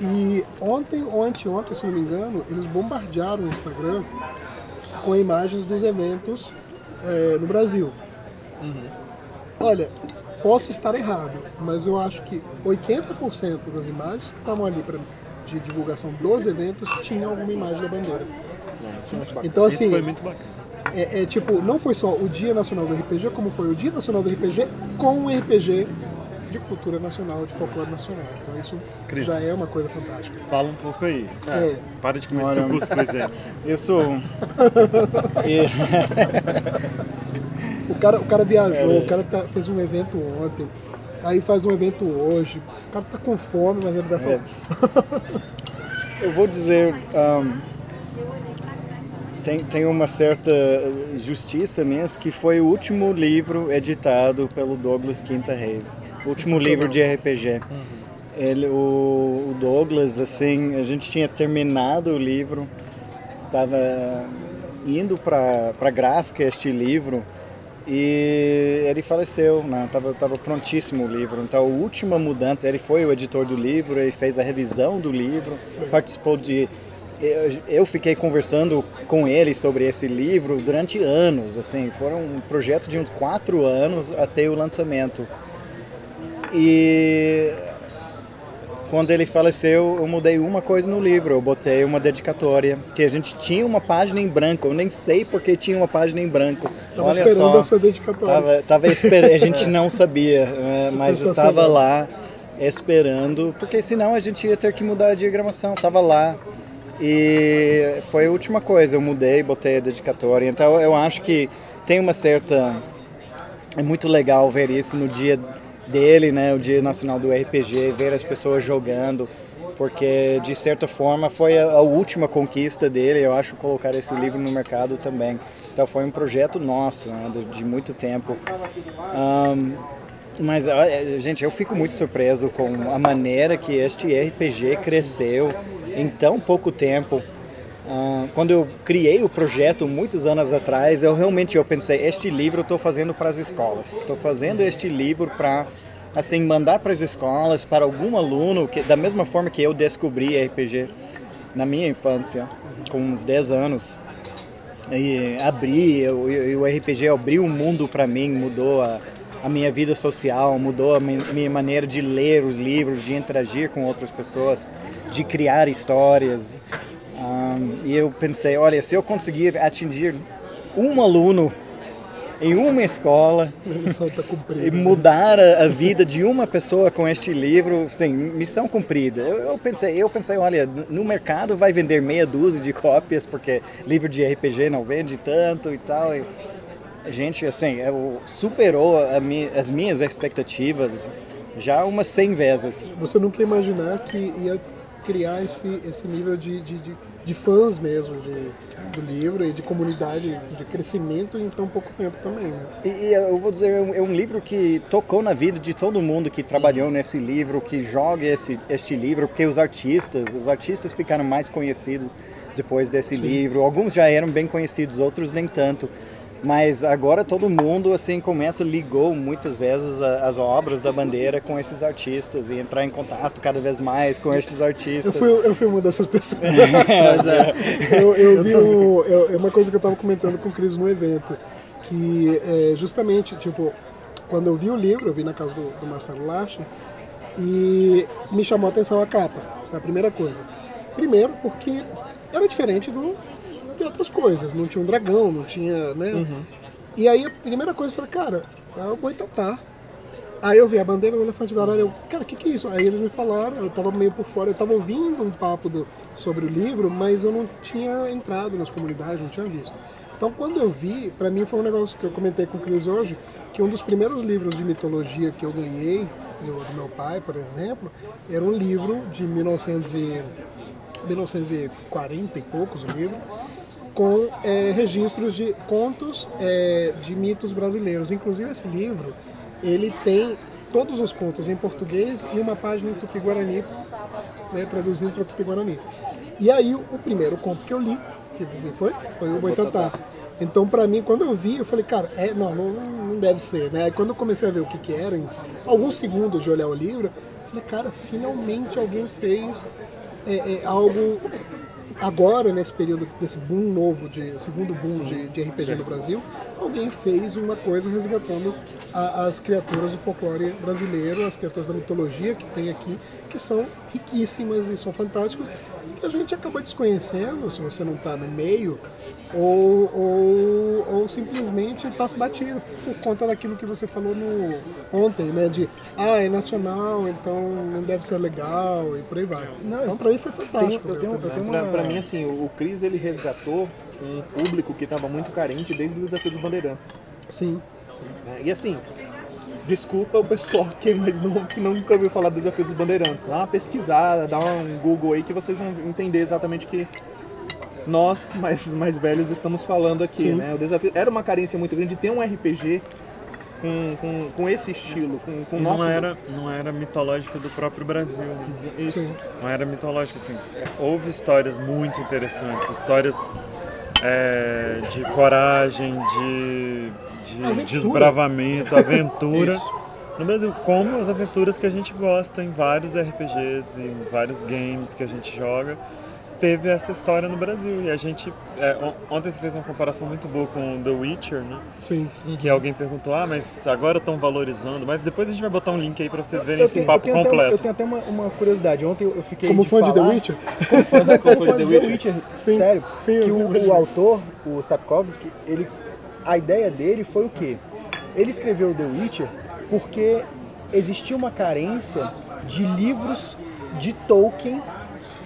[SPEAKER 3] e ontem ou anteontem, se não me engano, eles bombardearam o Instagram com imagens dos eventos eh, no Brasil. Olha, posso estar errado, mas eu acho que 80% das imagens que estavam ali pra, de divulgação dos eventos tinham alguma imagem da bandeira.
[SPEAKER 1] É.
[SPEAKER 3] Então, assim, é, é, tipo, não foi só o Dia Nacional do RPG, como foi o Dia Nacional do RPG com um RPG de cultura nacional, de folclore nacional. Então isso
[SPEAKER 1] Cris.
[SPEAKER 3] já é uma coisa fantástica.
[SPEAKER 1] Fala um pouco aí.
[SPEAKER 3] É.
[SPEAKER 1] Para de comer
[SPEAKER 6] Olha,
[SPEAKER 1] seu curso, por exemplo.
[SPEAKER 6] Isso. e-
[SPEAKER 3] O cara, o cara viajou, o cara tá- fez um evento ontem, aí faz um evento hoje. O cara tá com fome, mas ele vai falar.
[SPEAKER 6] eu vou dizer. ahm, tem, tem uma certa justiça mesmo que foi o último livro editado pelo Douglas Quinta Reis. O último livro de RPG. Ele, o, o Douglas, assim, a gente tinha terminado o livro, estava indo para a gráfica este livro e ele faleceu, né? Tava, tava prontíssimo o livro. Então, a última mudança, ele foi o editor do livro, ele fez a revisão do livro, participou de. Eu, fiquei conversando com ele sobre esse livro durante anos, assim, foram um projeto de uns quatro anos até o lançamento. E quando ele faleceu, eu mudei uma coisa no livro. Eu botei uma dedicatória, que a gente tinha uma página em branco. Eu nem sei porque tinha uma página em branco.
[SPEAKER 3] Tava
[SPEAKER 6] Olha
[SPEAKER 3] esperando
[SPEAKER 6] só.
[SPEAKER 3] a sua dedicatória.
[SPEAKER 6] Tava, tava esperando, a gente não sabia, né, mas eu estava lá esperando, porque senão a gente ia ter que mudar a diagramação. Tava lá e foi a última coisa. Eu mudei, botei a dedicatória. Então eu acho que tem uma certa é muito legal ver isso no dia dele, né, o Dia Nacional do RPG, ver as pessoas jogando. porque de certa forma foi a, última conquista dele, eu acho, colocar esse livro no mercado também. Então foi um projeto nosso, né, de, de muito tempo. Um, mas, gente, eu fico muito surpreso com a maneira que este RPG cresceu em tão pouco tempo. Uh, quando eu criei o projeto muitos anos atrás, eu realmente eu pensei, este livro eu estou fazendo para as escolas. Estou fazendo este livro para assim mandar para as escolas, para algum aluno que da mesma forma que eu descobri RPG na minha infância, com uns 10 anos. E abri, o, o RPG abriu um mundo para mim, mudou a, a minha vida social, mudou a minha maneira de ler os livros, de interagir com outras pessoas, de criar histórias. Um, e eu pensei, olha, se eu conseguir atingir um aluno em uma escola e mudar a, a, vida de uma pessoa com este livro, sim, missão cumprida. Eu, eu, pensei, eu pensei, olha, no mercado vai vender meia dúzia de cópias porque livro de RPG não vende tanto e tal. E, gente, assim, superou mi, as minhas expectativas já umas 100 vezes.
[SPEAKER 3] Você nunca ia imaginar que ia criar esse, esse nível de, de, de, de fãs mesmo, de do livro e de comunidade, de crescimento em tão pouco tempo também. Né?
[SPEAKER 6] E, e, eu vou dizer, é um, é um, livro que tocou na vida de todo mundo que trabalhou nesse livro, que joga esse, este livro, porque os artistas, os artistas ficaram mais conhecidos depois desse Sim. livro. Alguns já eram bem conhecidos, outros nem tanto. Mas agora todo mundo assim começa ligou muitas vezes as obras da bandeira com esses artistas e entrar em contato cada vez mais com estes artistas.
[SPEAKER 3] Eu fui, eu fui uma dessas pessoas. é. eu, eu vi eu, uma coisa que eu estava comentando com o Cris no evento, que é justamente tipo quando eu vi o livro, eu vi na casa do, do Marcelo Lache e me chamou a atenção a capa, a primeira coisa. Primeiro porque era diferente do de outras coisas. Não tinha um dragão, não tinha, né? Uhum. E aí a primeira coisa eu falei, cara, é o Boitatá. Aí eu vi a bandeira do elefante da arara, eu, cara, o que, que é isso? Aí eles me falaram, eu tava meio por fora, eu tava ouvindo um papo do, sobre o livro, mas eu não tinha entrado nas comunidades, não tinha visto. Então quando eu vi, para mim foi um negócio que eu comentei com o Cris hoje, que um dos primeiros livros de mitologia que eu ganhei, do, do meu pai, por exemplo, era um livro de 1900 e, 1940 e poucos, o livro, com é, registros de contos é, de mitos brasileiros. Inclusive esse livro, ele tem todos os contos em português e uma página em tupi-guarani, né, traduzindo para tupi-guarani. E aí o primeiro conto que eu li, que foi, foi o Boitatá. Então, para mim, quando eu vi, eu falei, cara, é, não, não, não deve ser, né? Quando eu comecei a ver o que que era, em alguns segundos de olhar o livro, eu falei, cara, finalmente alguém fez é, é, algo agora, nesse período desse boom novo, de segundo boom de, de, RPG no Brasil, alguém fez uma coisa resgatando a, as criaturas do folclore brasileiro, as criaturas da mitologia que tem aqui, que são riquíssimas e são fantásticas, e que a gente acaba desconhecendo, se você não está no meio, ou, ou, ou simplesmente passa batido por conta daquilo que você falou no, ontem, né? De ah, é nacional, então não deve ser legal e por aí vai. Não, então pra mim foi fantástico.
[SPEAKER 2] eu tenho, eu tenho uma... Pra mim, assim, o Cris ele resgatou um público que estava muito carente desde o desafio dos bandeirantes.
[SPEAKER 3] Sim. sim.
[SPEAKER 2] E assim, desculpa o pessoal que é mais novo que nunca ouviu falar do desafio dos bandeirantes. Dá uma pesquisada, dá um Google aí que vocês vão entender exatamente que nós, mais, mais velhos, estamos falando aqui, Sim. né? O desafio era uma carência muito grande de ter um RPG com, com, com esse estilo, com, com
[SPEAKER 1] o
[SPEAKER 2] nosso...
[SPEAKER 1] Não era, não era mitológico do próprio Brasil. Né?
[SPEAKER 2] Isso.
[SPEAKER 1] Não era mitológico, assim. Houve histórias muito interessantes, histórias é, de coragem, de, de desbravamento, aventura. no Brasil, como as aventuras que a gente gosta em vários RPGs, em vários games que a gente joga teve essa história no Brasil. E a gente. É, ontem você fez uma comparação muito boa com The Witcher, né?
[SPEAKER 3] Sim.
[SPEAKER 1] Que alguém perguntou, ah, mas agora estão valorizando. Mas depois a gente vai botar um link aí pra vocês verem eu, esse tenho, papo
[SPEAKER 4] eu
[SPEAKER 1] completo.
[SPEAKER 4] Até, eu tenho até uma, uma, curiosidade. Ontem eu fiquei.
[SPEAKER 3] Como
[SPEAKER 4] de
[SPEAKER 3] fã
[SPEAKER 4] falar,
[SPEAKER 3] de The Witcher?
[SPEAKER 4] Como fã, da, como fã de The Witcher. Sim, sério.
[SPEAKER 3] Sim,
[SPEAKER 4] que o, o, autor, o Sapkowski, ele. A ideia dele foi o quê? Ele escreveu The Witcher porque existia uma carência de livros de Tolkien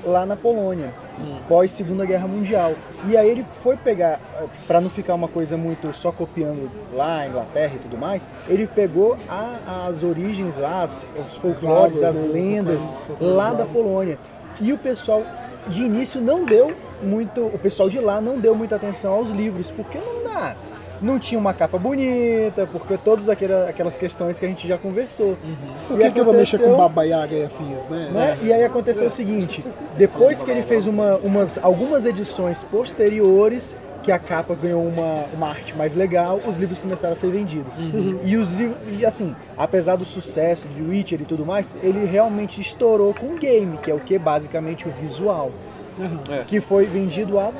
[SPEAKER 4] lá na Polônia. Pós Segunda Guerra Mundial. E aí ele foi pegar, para não ficar uma coisa muito só copiando lá, Inglaterra e tudo mais, ele pegou a- as origens lá, as- os folclores, as
[SPEAKER 3] né?
[SPEAKER 4] lendas lá da. Polônia. E o pessoal de início não deu muito, o pessoal de lá não deu muita atenção aos livros, porque não dá. Não tinha uma capa bonita, porque todas aquela- aquelas questões que a gente já conversou.
[SPEAKER 3] Por
[SPEAKER 4] E
[SPEAKER 3] que, que eu vou mexer com Baba Yaga e afins, né?
[SPEAKER 4] né? E aí aconteceu o seguinte, depois que ele fez uma, umas, algumas edições posteriores, que a capa ganhou uma, uma arte mais legal, os livros começaram a ser vendidos. E os livros, e assim, apesar do sucesso de Witcher e tudo mais, ele realmente estourou com o game, que é o que? Basicamente o visual.
[SPEAKER 2] É.
[SPEAKER 4] Que foi vendido a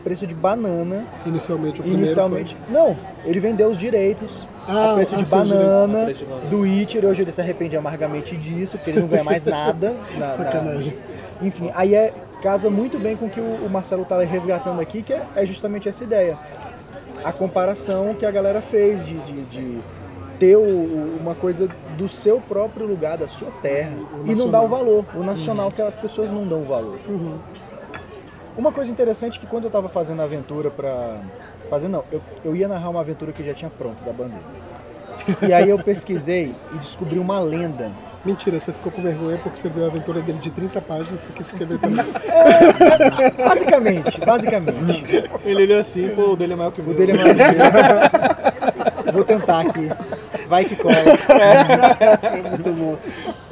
[SPEAKER 4] preço de banana
[SPEAKER 3] Inicialmente o primeiro
[SPEAKER 4] Inicialmente. Não, ele vendeu os direitos
[SPEAKER 3] Ah,
[SPEAKER 4] a preço de
[SPEAKER 3] ah,
[SPEAKER 4] banana.
[SPEAKER 2] A preço de banana.
[SPEAKER 4] do Witcher. Hoje ele se arrepende amargamente disso, porque ele não ganha mais nada. na- na-
[SPEAKER 3] Sacanagem.
[SPEAKER 4] Enfim, aí é, casa muito bem com o que o, o Marcelo está resgatando aqui, que é, é justamente essa ideia. A comparação que a galera fez de, de- de ter o- o- uma coisa do seu próprio lugar, da sua terra, e não dar o valor, o nacional que as pessoas não dão valor. Uma coisa interessante é que quando eu estava fazendo a aventura pra. Fazer não, eu, eu ia narrar uma aventura que já tinha pronto da bandeira. E aí eu pesquisei e descobri uma lenda.
[SPEAKER 3] Mentira, você ficou com vergonha porque você viu a aventura dele de 30 páginas e você quis escrever também.
[SPEAKER 4] Basicamente, basicamente.
[SPEAKER 2] Ele olhou assim, pô, o dele é maior que o
[SPEAKER 4] O
[SPEAKER 2] meu.
[SPEAKER 4] dele é mais ligeiro. Vou tentar aqui. Vai que cola.
[SPEAKER 3] Muito bom.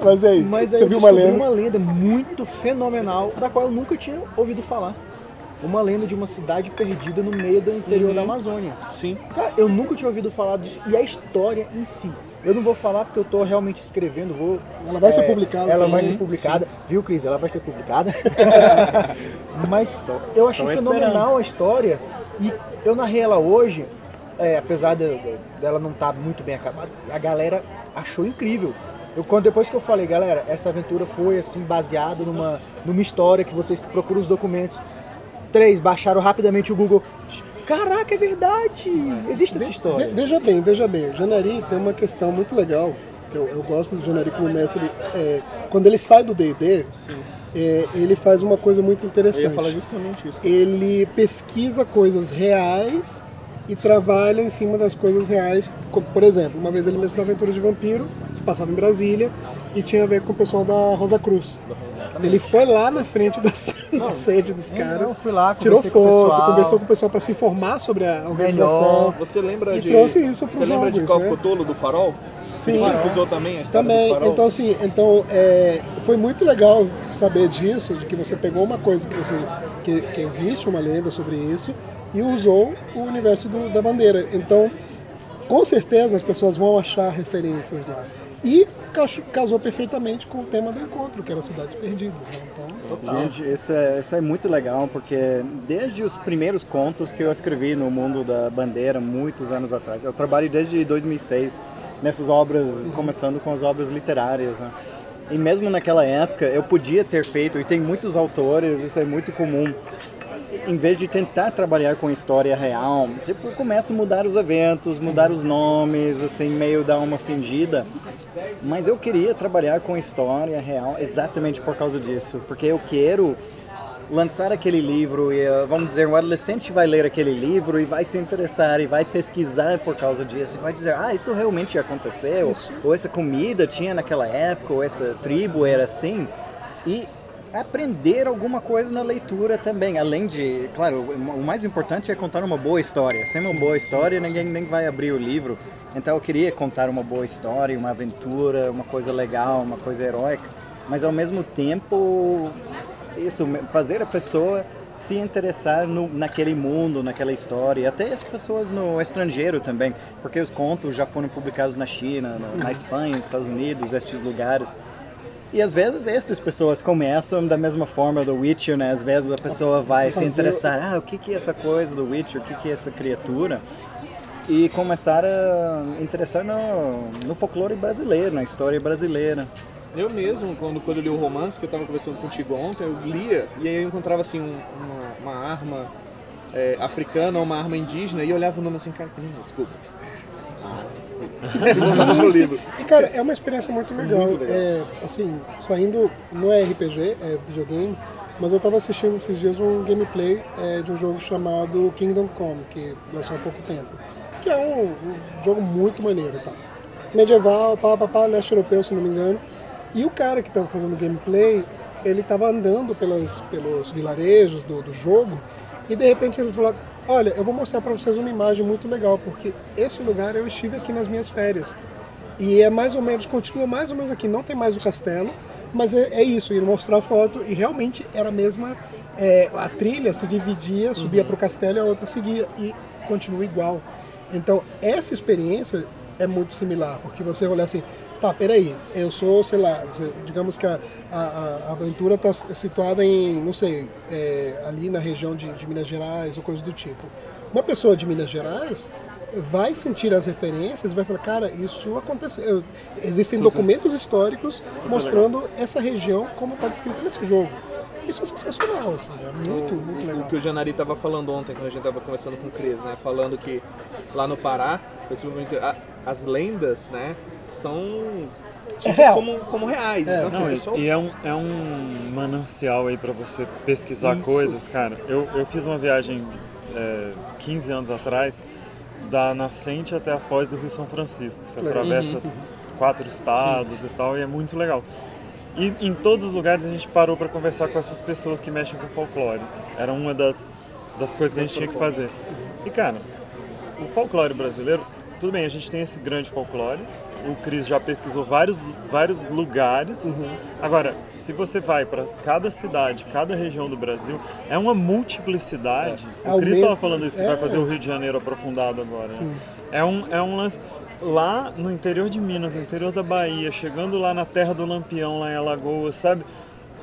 [SPEAKER 3] Mas aí,
[SPEAKER 4] Mas aí
[SPEAKER 3] você viu uma lenda?
[SPEAKER 4] uma lenda muito fenomenal, da qual eu nunca tinha ouvido falar. Uma lenda de uma cidade perdida no meio do interior da Amazônia.
[SPEAKER 2] Sim.
[SPEAKER 4] Cara, eu nunca tinha ouvido falar disso. E a história em si. Eu não vou falar porque eu tô realmente escrevendo, vou. é,
[SPEAKER 3] Ela vai ser publicada
[SPEAKER 4] Ela vai ser publicada. Viu, Cris? Ela vai ser publicada. Mas eu achei
[SPEAKER 1] tô
[SPEAKER 4] fenomenal a história. E eu narrei ela hoje, é, apesar de- de- dela não estar muito bem acabada, a galera achou incrível. Eu, quando, depois que eu falei, galera, essa aventura foi assim baseada numa, numa história que vocês procuram os documentos. Três, baixaram rapidamente o Google. Caraca, é verdade! Existe essa
[SPEAKER 3] Ve-
[SPEAKER 4] história.
[SPEAKER 3] Veja bem, veja bem. O Janari tem uma questão muito legal. que Eu, eu gosto do Janari como mestre. é, quando ele sai do D&D, é, ele faz uma coisa muito
[SPEAKER 2] Eu
[SPEAKER 3] interessante.
[SPEAKER 2] ia falar justamente isso.
[SPEAKER 3] Ele pesquisa coisas reais e trabalha em cima das coisas reais. Por exemplo, uma vez ele mestrou Aventura de Vampiro, se passava em Brasília, e tinha a ver com o pessoal da Rosa Cruz. Ele foi lá na frente da, da sede dos caras,
[SPEAKER 4] eu fui lá,
[SPEAKER 3] tirou
[SPEAKER 4] com
[SPEAKER 3] foto,
[SPEAKER 4] pessoal.
[SPEAKER 3] conversou com o pessoal para se informar sobre a organização.
[SPEAKER 4] Melhor.
[SPEAKER 2] Você lembra
[SPEAKER 3] E
[SPEAKER 2] de.
[SPEAKER 3] trouxe isso
[SPEAKER 2] Você
[SPEAKER 3] pros
[SPEAKER 2] lembra de
[SPEAKER 3] jogos,
[SPEAKER 2] Call
[SPEAKER 3] né?
[SPEAKER 2] Do Farol?
[SPEAKER 3] Sim.
[SPEAKER 2] Você pesquisou também a história
[SPEAKER 3] Também,
[SPEAKER 2] do Farol?
[SPEAKER 3] então assim, então é, foi muito legal saber disso, de que você pegou uma coisa que você que, que existe uma lenda sobre isso e usou o universo do- da bandeira. Então, com certeza as pessoas vão achar referências lá. E casou perfeitamente com o tema do encontro, que era Cidades Perdidas. né? Então,
[SPEAKER 6] Gente, isso é, isso é muito legal, porque desde os primeiros contos que eu escrevi no mundo da bandeira, muitos anos atrás, eu trabalho desde 2006 nessas obras, começando com as obras literárias, né? E mesmo naquela época eu podia ter feito, e tem muitos autores, isso é muito comum, em vez de tentar trabalhar com história real, tipo, começo a mudar os eventos, mudar os nomes, assim, meio dar uma fingida. Mas eu queria trabalhar com história real exatamente por causa disso, porque eu quero lançar aquele livro e, eh, vamos dizer, um adolescente vai ler aquele livro e vai se interessar e vai pesquisar por causa disso e vai dizer, ah, isso realmente aconteceu, ou essa comida tinha naquela época, ou essa tribo era assim. E aprender alguma coisa na leitura também, além de, claro, o mais importante é contar uma boa história. Sem uma boa história, ninguém nem vai abrir o livro. Então eu queria contar uma boa história, uma aventura, uma coisa legal, uma coisa heróica, mas ao mesmo tempo isso fazer a pessoa se interessar no, naquele mundo, naquela história, até as pessoas no estrangeiro também, porque os contos já foram publicados na China, na, na Espanha, nos Estados Unidos, estes lugares. E às vezes estas pessoas começam da mesma forma do Witcher, né? Às vezes a pessoa vai se interessar, ah, o que que é essa coisa do Witcher, o que que é essa criatura? E começar a interessar no, no folclore brasileiro, na história brasileira.
[SPEAKER 2] Eu mesmo, quando, quando eu li o romance, que eu estava conversando contigo ontem, eu lia e aí eu encontrava assim um- uma, uma arma é, africana ou uma arma indígena e eu olhava o nome assim, cara, que desculpa. Livro.
[SPEAKER 3] E cara, é uma experiência muito legal.
[SPEAKER 2] Muito legal.
[SPEAKER 3] É, assim, saindo, não é RPG, é videogame. mas eu estava assistindo esses dias um gameplay é, de um jogo chamado Kingdom Come, que lançou há pouco tempo. Que é um, um jogo muito maneiro e tal. Medieval, pá, pá, pá, leste europeu, se não me engano. E o cara que estava fazendo gameplay, ele estava andando pelas, pelos vilarejos do, do jogo e de repente ele falou: Olha, eu vou mostrar para vocês uma imagem muito legal, porque esse lugar eu estive aqui nas minhas férias. E é mais ou menos, continua mais ou menos aqui, não tem mais o castelo, mas é, é isso, ele mostrar a foto e realmente era a mesma. é, a trilha se dividia, subia para o castelo e a outra seguia e continua igual. Então, essa experiência é muito similar, porque você olha assim, tá, peraí, eu sou, sei lá, digamos que a, a- a aventura está situada em, não sei, é, ali na região de, de Minas Gerais ou coisa do tipo. Uma pessoa de Minas Gerais vai sentir as referências e vai falar, cara, isso aconteceu. Existem documentos históricos mostrando essa região como está descrito nesse jogo. Isso é sensacional, assim, é muito, muito
[SPEAKER 2] O
[SPEAKER 3] legal.
[SPEAKER 2] que o Janari estava falando ontem, quando a gente estava conversando com o Cris, né? Falando que lá no Pará, principalmente, as lendas, né? São
[SPEAKER 3] real.
[SPEAKER 2] como, como reais. então, assim,
[SPEAKER 1] Não, e, é um, é um manancial aí pra você pesquisar
[SPEAKER 2] Isso.
[SPEAKER 1] coisas, cara. Eu, eu fiz uma viagem é, 15 anos atrás da nascente até a foz do Rio São Francisco. Você atravessa quatro estados e tal, e é muito legal. E em todos os lugares a gente parou pra conversar com essas pessoas que mexem com folclore. Era uma das, das coisas que a gente tinha que fazer. E cara, o folclore brasileiro, tudo bem, a gente tem esse grande folclore. O Cris já pesquisou vários, vários lugares.
[SPEAKER 3] Uhum.
[SPEAKER 1] Agora, se você vai para cada cidade, cada região do Brasil, é uma multiplicidade.
[SPEAKER 3] É.
[SPEAKER 1] O Cris estava falando isso, que vai
[SPEAKER 3] é.
[SPEAKER 1] fazer o Rio de Janeiro aprofundado agora. né? É, um, é um lance. Lá no interior de Minas, no interior da Bahia, chegando lá na terra do Lampião, lá em Alagoas, sabe?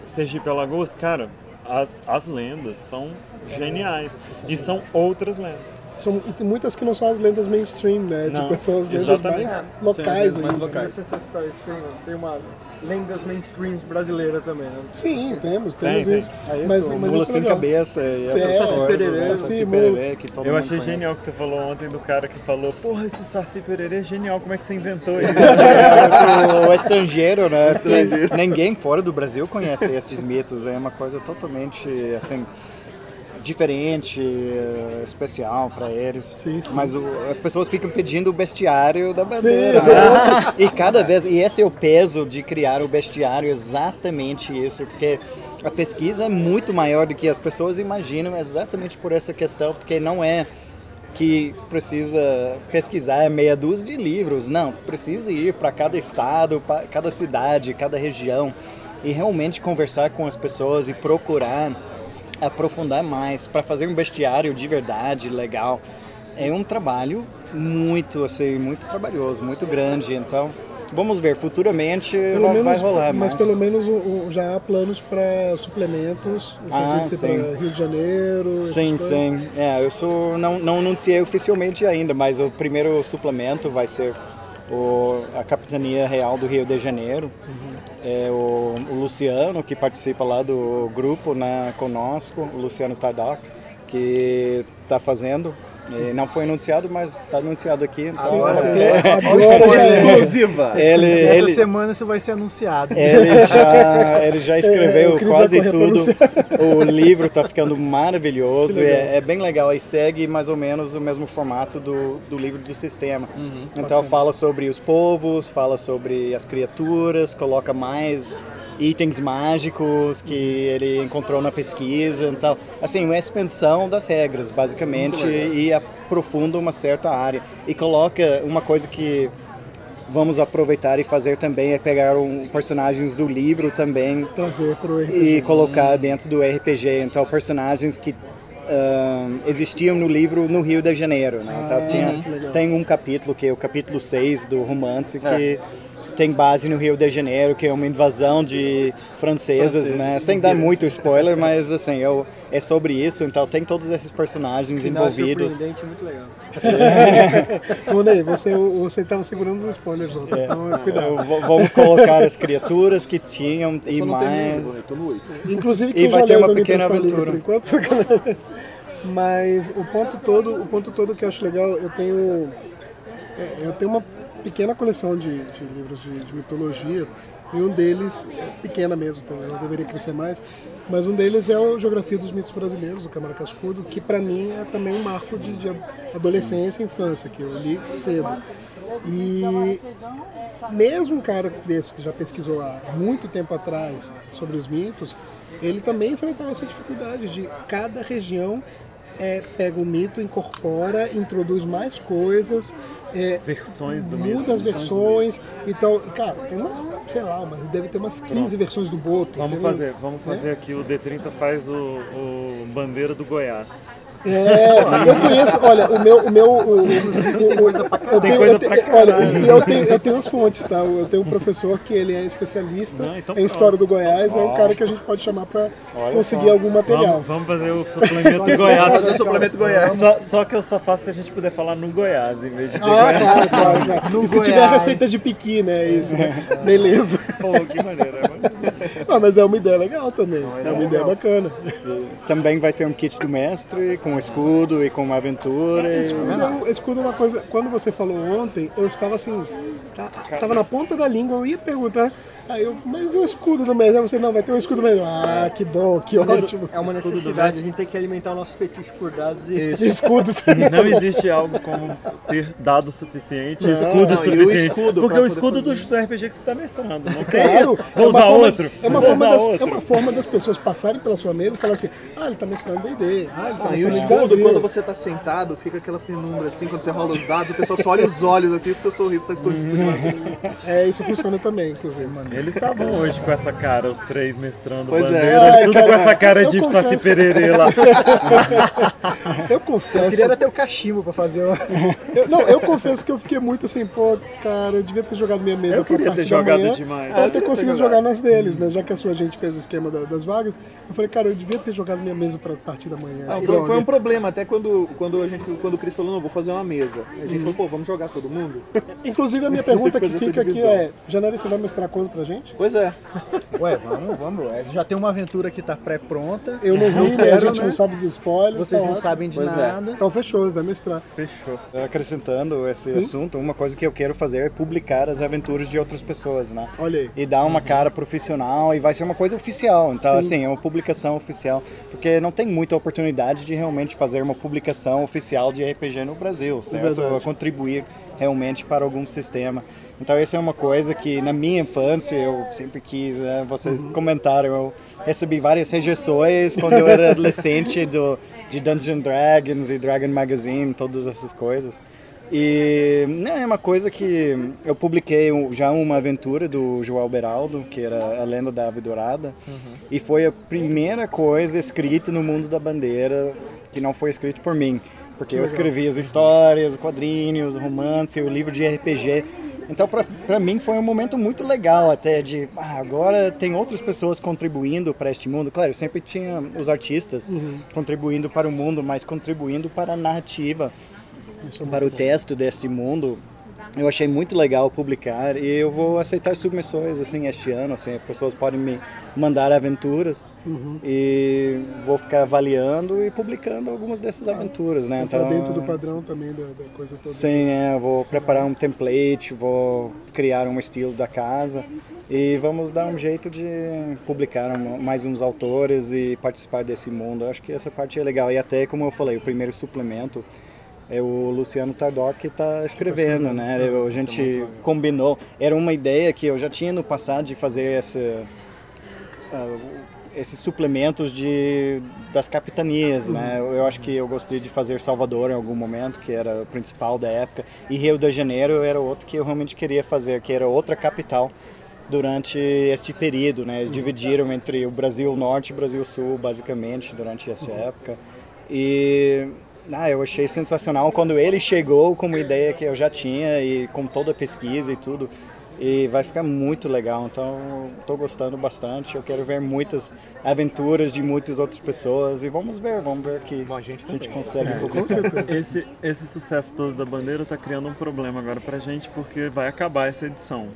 [SPEAKER 1] Sergipe Alagoas, cara, as, as lendas são geniais. E são outras lendas.
[SPEAKER 3] São, e tem muitas que não são as lendas mainstream, né?
[SPEAKER 1] Não,
[SPEAKER 3] tipo, são as lendas
[SPEAKER 1] exatamente.
[SPEAKER 3] mais locais
[SPEAKER 2] Sim, as mais
[SPEAKER 3] ainda.
[SPEAKER 2] locais.
[SPEAKER 7] Tem, tem uma lendas mainstream brasileira também, né?
[SPEAKER 3] Sim, temos,
[SPEAKER 1] Tem,
[SPEAKER 3] temos
[SPEAKER 1] tem.
[SPEAKER 3] isso.
[SPEAKER 6] É isso,
[SPEAKER 3] mas,
[SPEAKER 6] mula
[SPEAKER 3] mas isso é
[SPEAKER 6] sem
[SPEAKER 3] legal.
[SPEAKER 6] cabeça e
[SPEAKER 3] É,
[SPEAKER 6] coisas.
[SPEAKER 7] Pererê,
[SPEAKER 6] Saci
[SPEAKER 3] Saci,
[SPEAKER 6] Pererê, que todo
[SPEAKER 1] Eu achei
[SPEAKER 6] conhece.
[SPEAKER 1] genial o que você falou ontem do cara que falou, porra, esse Saci Pererê é genial, como é que você inventou isso?
[SPEAKER 6] o estrangeiro, né? Assim, Ninguém fora do Brasil conhece esses mitos. É uma coisa totalmente assim diferente, eh, especial para eles.
[SPEAKER 3] Sim, sim.
[SPEAKER 6] Mas o- as pessoas ficam pedindo o bestiário da bandeira.
[SPEAKER 3] Sim,
[SPEAKER 6] né? E cada vez e esse é o peso de criar o bestiário, exatamente isso, porque a pesquisa é muito maior do que as pessoas imaginam, exatamente por essa questão, porque não é que precisa pesquisar meia dúzia de livros. Não, precisa ir para cada estado, para cada cidade, cada região e realmente conversar com as pessoas e procurar aprofundar mais para fazer um bestiário de verdade legal. É um trabalho muito assim, muito trabalhoso, muito grande. Então, vamos ver futuramente
[SPEAKER 3] Pelo
[SPEAKER 6] vai,
[SPEAKER 3] menos,
[SPEAKER 6] vai rolar,
[SPEAKER 3] mas pelo menos o- o- já há planos para suplementos, você
[SPEAKER 6] Ah, sim.
[SPEAKER 3] Rio de Janeiro.
[SPEAKER 6] Sim, sim. É, eu sou não não anunciei oficialmente ainda, mas o primeiro suplemento vai ser o, a Capitania Real do Rio de Janeiro. É o, o Luciano que participa lá do grupo, né, conosco, o Luciano Tardoc, que está fazendo. E não foi anunciado, mas está anunciado aqui. Então,
[SPEAKER 3] Agora,
[SPEAKER 6] é,
[SPEAKER 3] é.
[SPEAKER 2] exclusiva.
[SPEAKER 6] ele,
[SPEAKER 4] Essa
[SPEAKER 6] ele,
[SPEAKER 4] semana isso vai ser anunciado.
[SPEAKER 6] ele já, ele já
[SPEAKER 3] É,
[SPEAKER 6] escreveu
[SPEAKER 3] vai
[SPEAKER 6] quase tudo. O livro está ficando maravilhoso. É, é bem legal. E segue mais ou menos o mesmo formato do, do livro do sistema. então fala sobre os povos, fala sobre as criaturas, coloca mais itens mágicos que ele encontrou na pesquisa. Então, assim, uma expansão das regras, basicamente, e aprofunda uma certa área. E coloca uma coisa que vamos aproveitar e fazer também é pegar um, personagens do livro também
[SPEAKER 3] Trazer para o RPG.
[SPEAKER 6] e colocar dentro do RPG. Então, personagens que ahn, existiam no livro no Rio de Janeiro. Né? Então, tinha-
[SPEAKER 3] que legal.
[SPEAKER 6] tem um capítulo, que é o capítulo 6 do romance, que tem base no Rio de Janeiro, que é uma invasão de franceses, né? Sem dar muito spoiler, mas assim, é, o- é sobre isso. Então, tem todos esses personagens
[SPEAKER 7] Final
[SPEAKER 6] envolvidos.
[SPEAKER 7] surpreendente, muito legal.
[SPEAKER 3] Ney, você você estava segurando os spoilers ontem, então cuidado.
[SPEAKER 6] Eu vou- Vamos colocar as criaturas que tinham e mais.
[SPEAKER 2] eu no 8.
[SPEAKER 3] Inclusive
[SPEAKER 6] E
[SPEAKER 3] quem
[SPEAKER 6] vai ter uma pequena aventura.
[SPEAKER 3] por enquanto. Mas o ponto todo, o ponto todo que eu acho legal, eu tenho é, eu tenho uma pequena coleção de, de livros de, de mitologia E um deles, é pequena mesmo também, ela deveria crescer mais, mas um deles é o Geografia dos Mitos Brasileiros, do Câmara Cascudo, que para mim é também um marco de, de adolescência e infância, que eu li cedo. E mesmo um cara desse que já pesquisou há muito tempo atrás sobre os mitos, ele também enfrentava essa dificuldade de cada região é, pega o mito, incorpora, introduz mais coisas, é,
[SPEAKER 1] Versões do mito.
[SPEAKER 3] muda as versões. Então, cara, tem umas, sei lá, mas deve ter umas 15 versões do Boto.
[SPEAKER 1] Vamos
[SPEAKER 3] entendeu?
[SPEAKER 1] fazer, vamos fazer aqui. O D30 faz o, o bandeira do Goiás.
[SPEAKER 3] É, eu conheço, olha, o meu, o meu, o, o, o- eu tenho,
[SPEAKER 1] coisa
[SPEAKER 3] eu tenho- olha, e eu tenho, eu tenho as fontes, tá? Eu tenho um professor que ele é especialista
[SPEAKER 1] Não, então
[SPEAKER 3] em história do Goiás, é um cara que a gente pode chamar para conseguir algum material.
[SPEAKER 1] Vamos, vamos fazer o suplemento Goiás.
[SPEAKER 2] Fazer o suplemento Goiás.
[SPEAKER 1] Só, só que eu só faço se a gente puder falar no Goiás, em vez de
[SPEAKER 3] Ah, claro, claro, claro. E se tiver
[SPEAKER 4] Goiás.
[SPEAKER 3] receita de piqui, né? Isso, né? Beleza.
[SPEAKER 1] Pô, que maneiro. é muito-
[SPEAKER 3] Ah, mas é uma ideia legal também. É uma ideia bacana.
[SPEAKER 6] Também vai ter um kit do mestre, com escudo e com uma aventura. e-
[SPEAKER 3] Escudo, é escudo é uma coisa. Quando você falou ontem, eu estava assim. tá- Tava na ponta da língua, eu ia perguntar. Aí eu, mas e o escudo do mestre? Aí você, não, vai ter um escudo mesmo. Ah, que bom, que ótimo.
[SPEAKER 7] É uma necessidade, a gente tem que alimentar o nosso fetiche por dados e
[SPEAKER 3] Escudos.
[SPEAKER 1] Não existe algo como ter dado suficiente, escudo
[SPEAKER 2] não, e o
[SPEAKER 1] suficiente.
[SPEAKER 2] escudo
[SPEAKER 1] porque o escudo do, do RPG que você tá mestrando. Não tem
[SPEAKER 3] Claro,
[SPEAKER 1] isso.
[SPEAKER 3] é
[SPEAKER 1] Vou usar outro.
[SPEAKER 3] É uma,
[SPEAKER 1] vou
[SPEAKER 3] forma
[SPEAKER 1] usar
[SPEAKER 3] das, é uma forma das pessoas passarem pela sua mesa e falar assim: ah, ele tá mestrando DD. Ah, ele tá
[SPEAKER 2] E o
[SPEAKER 3] mestrando
[SPEAKER 2] escudo, quando você tá sentado, fica aquela penumbra assim, quando você rola os dados, o pessoal só olha os olhos assim e seu sorriso tá escondido.
[SPEAKER 3] É, isso funciona também, inclusive.
[SPEAKER 1] Eles estavam hoje com essa cara, os três mestrando
[SPEAKER 2] Pois é.
[SPEAKER 1] bandeira,
[SPEAKER 3] Ai,
[SPEAKER 1] tudo
[SPEAKER 3] cara,
[SPEAKER 1] com essa cara
[SPEAKER 3] eu
[SPEAKER 1] de
[SPEAKER 3] confesso.
[SPEAKER 1] Saci Pererê lá.
[SPEAKER 3] Eu confesso.
[SPEAKER 4] Queria era ter o cachimbo pra fazer o...
[SPEAKER 3] Eu, não, eu confesso que eu fiquei muito assim, pô, cara, eu devia ter jogado minha mesa
[SPEAKER 1] Eu
[SPEAKER 3] pra
[SPEAKER 1] queria ter jogado
[SPEAKER 3] manhã,
[SPEAKER 1] demais. Eu
[SPEAKER 3] ter conseguido jogar nas deles, né? Já que a sua gente fez o esquema da- das vagas, eu falei, cara, eu devia ter jogado minha mesa pra partir da manhã.
[SPEAKER 2] Ah, foi, foi um problema, até quando, quando, a gente, quando o Cris falou, não, vou fazer uma mesa. A gente falou, pô, vamos jogar todo mundo?
[SPEAKER 3] Inclusive, a minha pergunta que fica aqui é: Janari, você vai mestrar quando pra gente?
[SPEAKER 2] Pois é.
[SPEAKER 4] Ué, vamos, vamos. É, Já tem uma aventura que tá pré-pronta.
[SPEAKER 3] Eu não vi, né? A gente não sabe dos spoilers.
[SPEAKER 4] Vocês
[SPEAKER 3] tá
[SPEAKER 4] não sabem de
[SPEAKER 2] Pois é.
[SPEAKER 4] nada.
[SPEAKER 3] Então fechou, vai mestrar.
[SPEAKER 1] Fechou.
[SPEAKER 6] Acrescentando esse
[SPEAKER 3] Sim.
[SPEAKER 6] assunto, uma coisa que eu quero fazer é publicar as aventuras de outras pessoas, né?
[SPEAKER 3] Olha aí.
[SPEAKER 6] E dar uma cara profissional e vai ser uma coisa oficial. Então,
[SPEAKER 3] Sim.
[SPEAKER 6] assim, é uma publicação oficial. Porque não tem muita oportunidade de realmente fazer uma publicação oficial de RPG no Brasil, certo?
[SPEAKER 3] verdade.
[SPEAKER 6] Contribuir realmente para algum sistema. Então, essa é uma coisa que na minha infância eu sempre quis, né? vocês
[SPEAKER 3] Uhum.
[SPEAKER 6] comentaram, eu recebi várias rejeições quando eu era adolescente do, de Dungeons Dragons e Dragon Magazine, todas essas coisas. E né, é uma coisa que eu publiquei já uma aventura do João Beraldo, que era a Lenda da Ave Dourada, e foi a primeira coisa escrita no mundo da bandeira que não foi escrito por mim, porque eu escrevi as histórias, os quadrinhos, romance, o livro de RPG. Então, para mim foi um momento muito legal até de ah, agora tem outras pessoas contribuindo para este mundo. Claro, sempre tinha os artistas contribuindo para o mundo, mas contribuindo para a narrativa para o texto deste mundo. Eu achei muito legal publicar e eu vou aceitar submissões assim este ano, assim, as pessoas podem me mandar aventuras e vou ficar avaliando e publicando algumas dessas aventuras, né?
[SPEAKER 3] Tá dentro do padrão também da, da coisa toda.
[SPEAKER 6] Sim, é, vou preparar um template, vou criar um estilo da casa e vamos dar um jeito de publicar mais uns autores e participar desse mundo. Eu acho que essa parte é legal. E até, como eu falei, o primeiro suplemento é o Luciano Tardoc que está escrevendo, né? Eu- a gente combinou. Era uma ideia que eu já tinha no passado de fazer essa ah, esses suplementos de das capitanias, né? Eu, eu acho que eu gostaria de fazer Salvador em algum momento, que era o principal da época, e Rio de Janeiro era outro que eu realmente queria fazer, que era outra capital durante este período, né? Eles dividiram entre o Brasil Norte e o Brasil Sul, basicamente, durante essa época. E ah, eu achei sensacional quando ele chegou com uma ideia que eu já tinha e com toda a pesquisa e tudo. E vai ficar muito legal, então estou gostando bastante. Eu quero ver muitas aventuras de muitas outras pessoas e vamos ver, vamos ver que a gente, consegue publicar.
[SPEAKER 1] Esse, esse sucesso todo da bandeira tá criando um problema agora pra gente, porque vai acabar essa edição.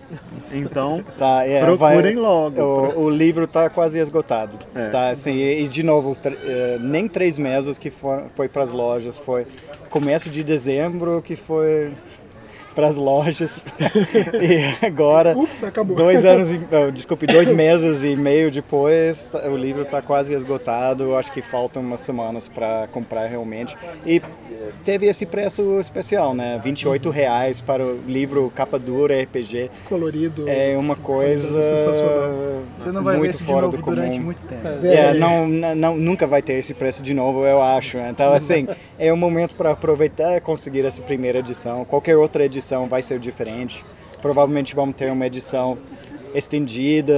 [SPEAKER 1] Então,
[SPEAKER 6] Tá, é,
[SPEAKER 1] procurem logo.
[SPEAKER 6] O, o livro está quase esgotado.
[SPEAKER 1] É.
[SPEAKER 6] Tá, assim, e, e de novo, tr- eh, nem três meses que for, foi para as lojas, foi começo de dezembro que foi para as lojas. e agora,
[SPEAKER 3] Ups, acabou.
[SPEAKER 6] dois anos, e- não, desculpe, dois meses e meio depois, tá- o livro está quase esgotado. Acho que faltam umas semanas para comprar realmente. E teve esse preço especial, né? 28 reais para o livro capa dura RPG.
[SPEAKER 3] Colorido.
[SPEAKER 6] É uma coisa
[SPEAKER 3] Sensacional.
[SPEAKER 8] Você não vai ver
[SPEAKER 6] muito
[SPEAKER 8] isso de
[SPEAKER 6] fora
[SPEAKER 8] novo
[SPEAKER 6] do comum.
[SPEAKER 8] durante muito tempo.
[SPEAKER 6] É, não, n- não, nunca vai ter esse preço de novo, eu acho. Então, assim, é um momento para aproveitar e conseguir essa primeira edição. Qualquer outra edição vai ser diferente. Provavelmente vamos ter uma edição estendida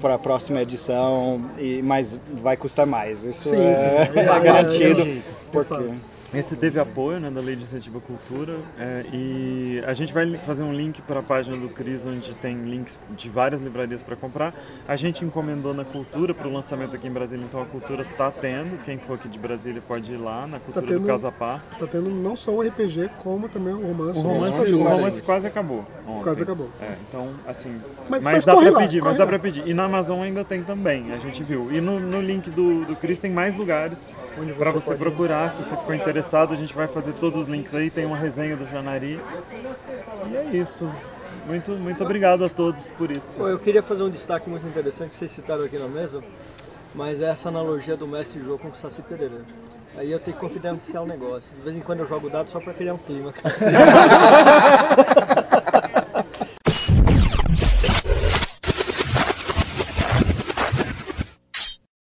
[SPEAKER 6] para a próxima edição, e, mas vai custar mais. Isso
[SPEAKER 3] Sim,
[SPEAKER 6] é,
[SPEAKER 3] sim.
[SPEAKER 6] é
[SPEAKER 3] É,
[SPEAKER 6] garantido.
[SPEAKER 3] é,
[SPEAKER 6] porque.
[SPEAKER 1] Esse teve apoio né, da Lei de Incentivo à Cultura é, e a gente vai fazer um link para a página do Cris onde tem links de várias livrarias para comprar. A gente encomendou na Cultura para o lançamento aqui em Brasília, então a Cultura tá tendo. Quem for aqui de Brasília pode ir lá na Cultura
[SPEAKER 3] tendo-
[SPEAKER 1] do Casa Park.
[SPEAKER 3] Tá tendo não só o RPG, como também o romance.
[SPEAKER 1] O romance, o romance quase acabou. ontem.
[SPEAKER 3] Quase acabou.
[SPEAKER 1] É, então, assim.
[SPEAKER 3] Mas-
[SPEAKER 1] Mas,
[SPEAKER 3] mas
[SPEAKER 1] dá
[SPEAKER 3] lá,
[SPEAKER 1] pedir, mas
[SPEAKER 3] corre
[SPEAKER 1] dá
[SPEAKER 3] lá.
[SPEAKER 1] pra pedir. E na Amazon ainda tem também, a gente viu. E no, no link do, do Cris tem mais lugares pra você procurar. Se você ficou interessado, a gente vai fazer todos os links aí. Tem uma resenha do Janari. E é isso. Muito, muito obrigado a todos por isso.
[SPEAKER 7] Pô, Eu queria fazer um destaque muito interessante que vocês citaram aqui na mesa, mas é essa analogia do mestre jogo com o Saci Pereira. Aí eu tenho que confidenciar um negócio. De vez em quando eu jogo dado só pra criar um clima. cara.